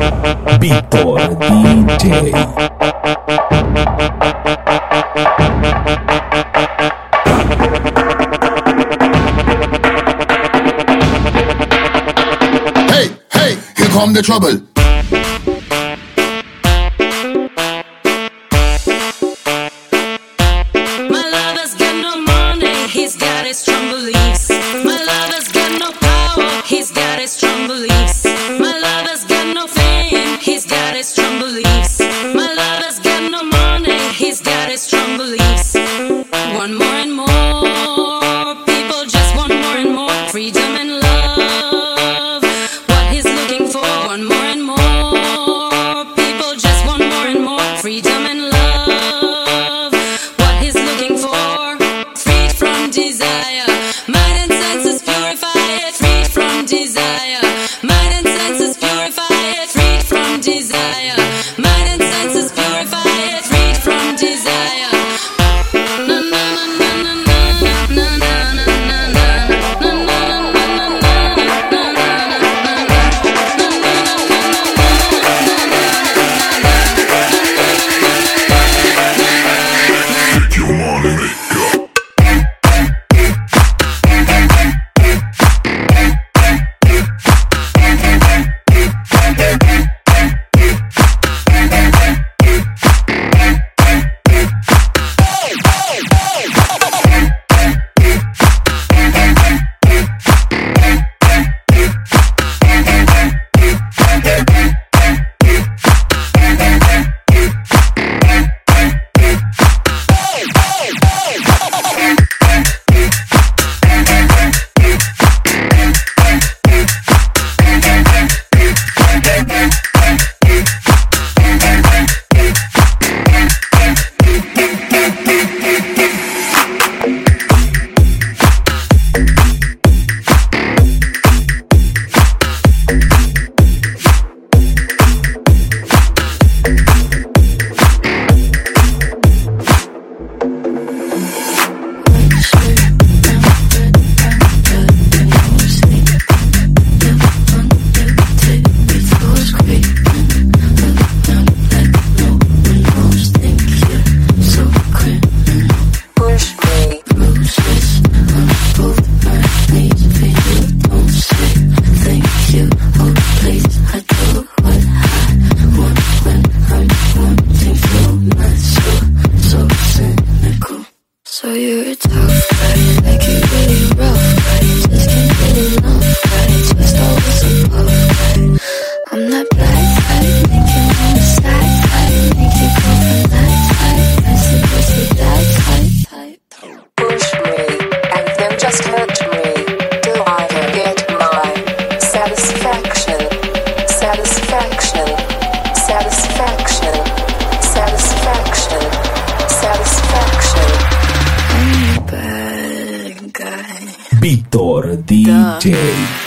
Víctor DJ. Hey, hey, here come the trouble. Day.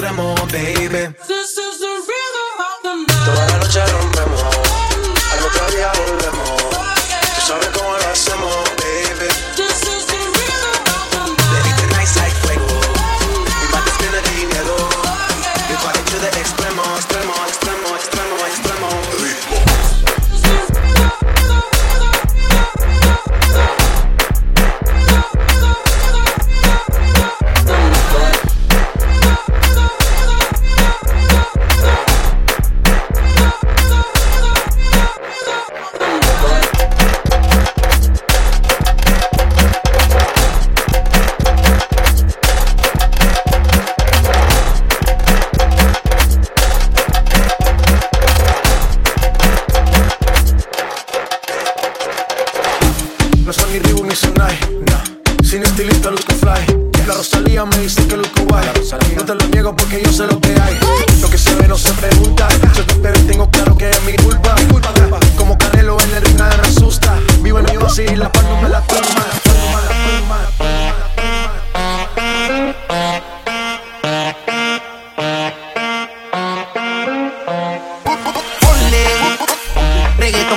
Extremo, baby.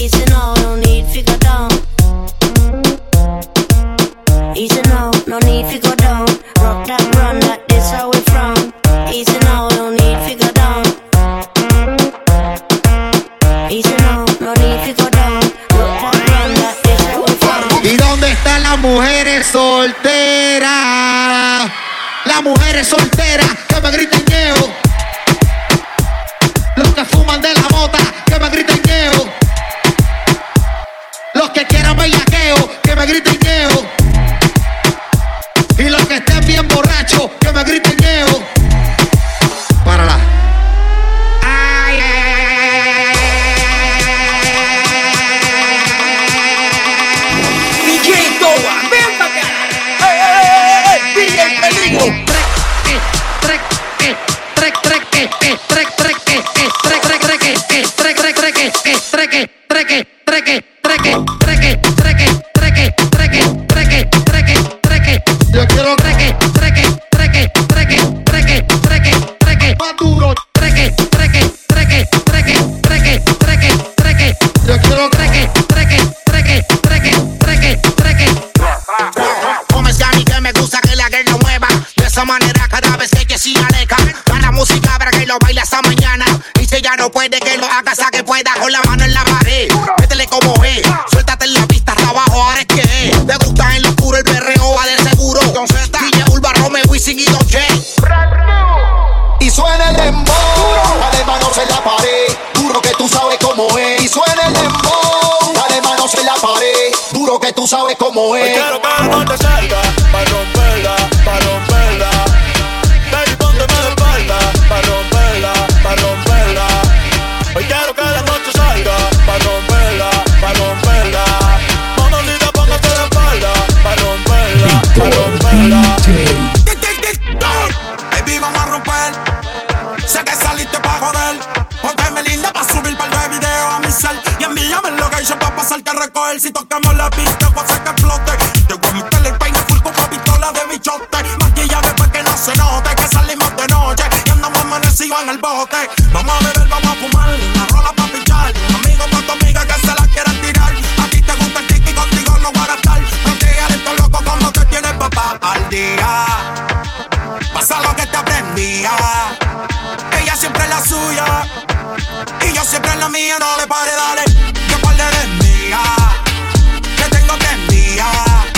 Easy no need down. Easy no figure down. Rock that run, that from. Easy no figure down. Easy no need figure down. ¿Y dónde están las mujeres solteras? Las mujeres solteras trek, eh, trek, eh, trek, eh. Come Yanni que me gusta que la guerra mueva. De esa manera cada vez que si aleja Gana música para que lo baile hasta mañana. Y si ya no puede que lo haga hasta que pueda Con la mano en la pared Métele como es Suéltate en la pista hasta abajo ahora es que es. Te gusta en lo oscuro el perreo va de seguro. Con Z. DJ Urba Rome Wisin y Dolce Y suena el dembow. Dale manos en la pared Duro que tú sabes cómo es. Y suena que tú sabes cómo es. Mía, no le pare, dale. Que par de mía. Que tengo que enviar.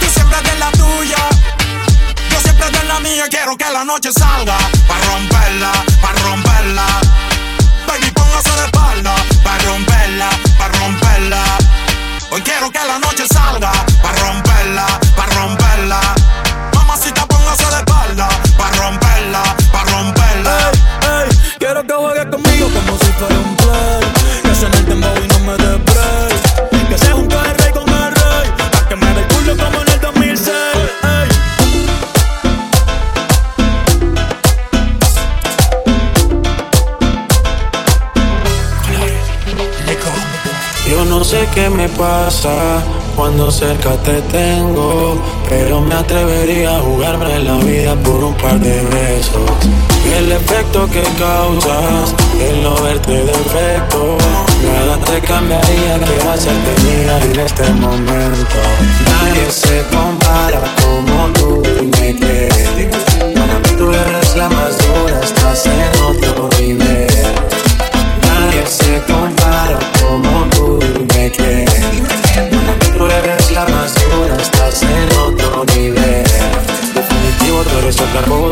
Tú siempre de la tuya. Yo siempre de la mía. Quiero que la noche salga. Cuando cerca te tengo, pero me atrevería a jugarme la vida por un par de besos. El efecto que causas, el no verte defecto, nada te cambiaría que hacerte mía en este momento. Nadie se compara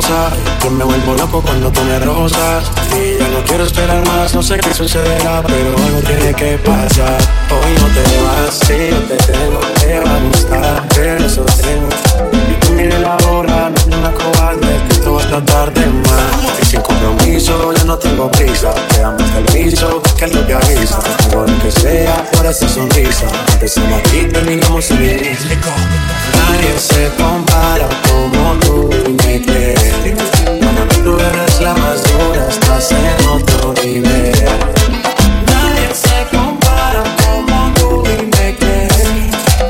cosa. Yo me vuelvo loco cuando tú me rozas. Y ya no quiero esperar más, no sé qué sucederá, pero algo tiene que pasar. Hoy no te vas, si yo te tengo, te va a gustar, pero eso tengo. Y tú mire la hora, no es una cobarde, que esto va hasta tarde más. Y sin compromiso, ya no tengo prisa. Te amo hasta el piso, que es lo que avisa. Tengo lo que sea, por esa sonrisa. Empezamos aquí, terminamos en Nadie se compara en otro nivel. Nadie se compara como tú me quieres.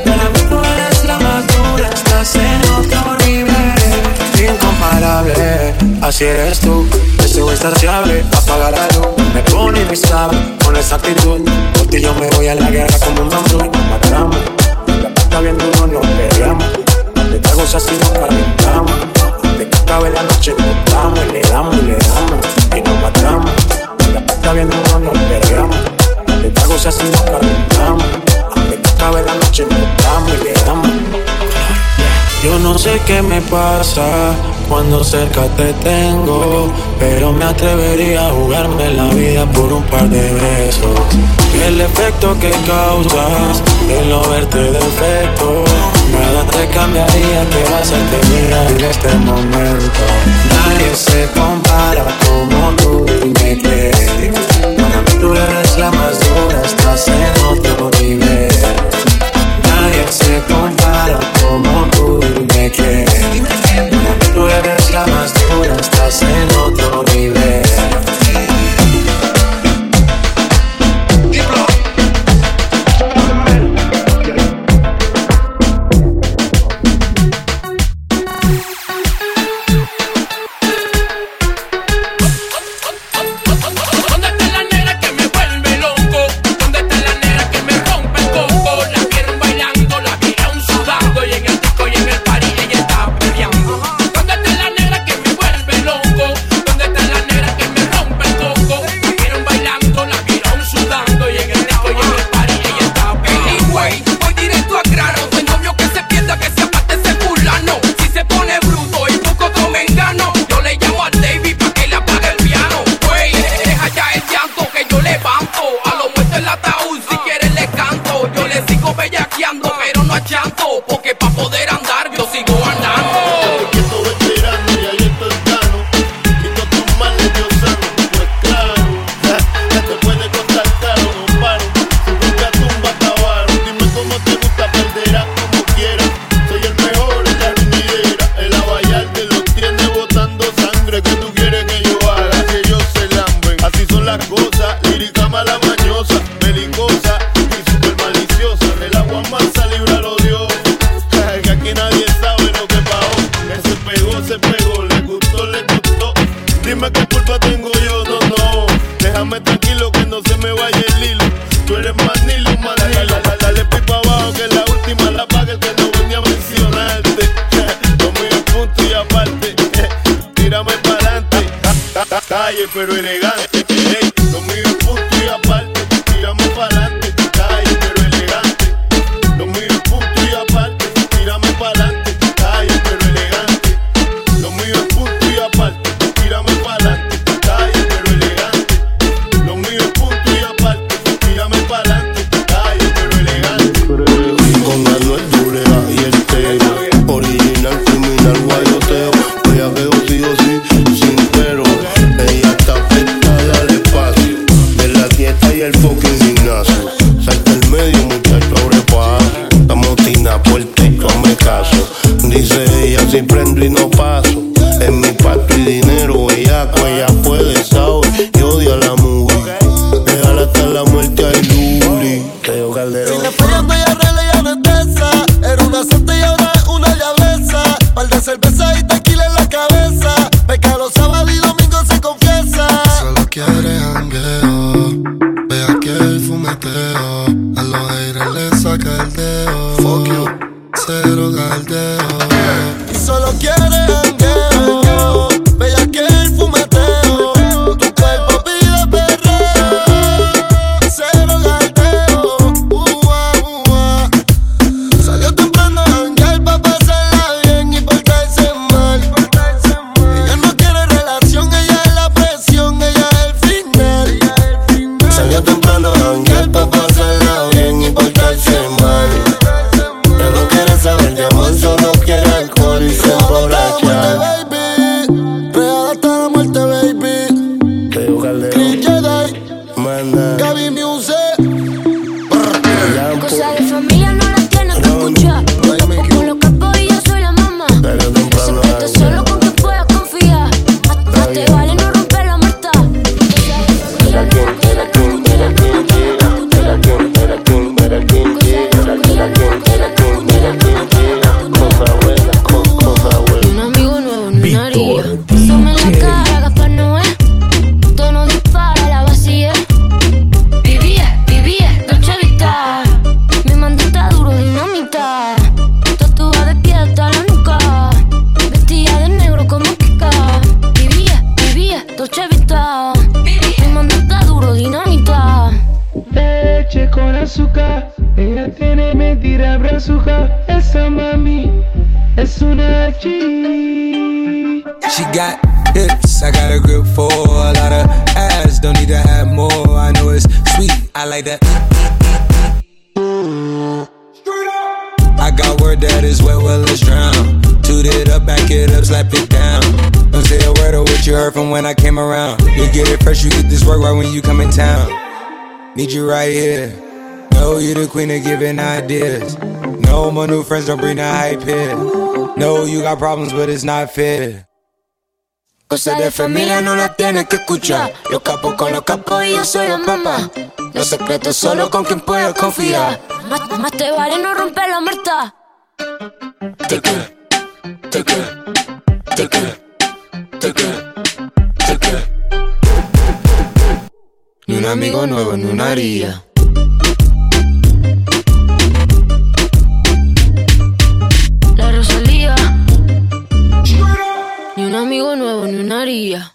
Para mí tú eres la más dura, estás en otro nivel. Incomparable, así eres tú. Deseo insaciable, apagar la luz. Me pone sabe con esa actitud. Por ti yo me voy a la guerra como un. Nos matamos, la bien duro, nos peleamos. Me pasa cuando cerca te tengo, pero me atrevería a jugarme la vida por un par de besos. El efecto que causas, el no verte defecto, nada te cambiaría que hacerte mía en este momento. Nadie se compara como tú me quieres. calle, pero elegante. chevita. Demandita duro, dinamita. Leche con azúcar, ella tiene mentira brazuca. Esa mami es una G. She got hips, I got a grip for a lot of ass. Don't need to have more, I know it's sweet. I like that. I got word that is wet, well, it's drown. Toot it up, back it up, slap it down. Don't say a word of what you heard from when I came around. You get it fresh, you get this work right when you come in town. Need you right here. Know you the queen of giving ideas. No, my new friends don't bring the hype here. No, you got problems, but it's not fair. Cosas de familia no las tienes que escuchar. Los capos con los capos y yo soy la mamá. Los secretos solo con quien puedo confiar. Más, más te vale no romper la muerta. Te que, te que. un amigo nuevo en una haría. La Rosalía. Ni un amigo nuevo en una haría.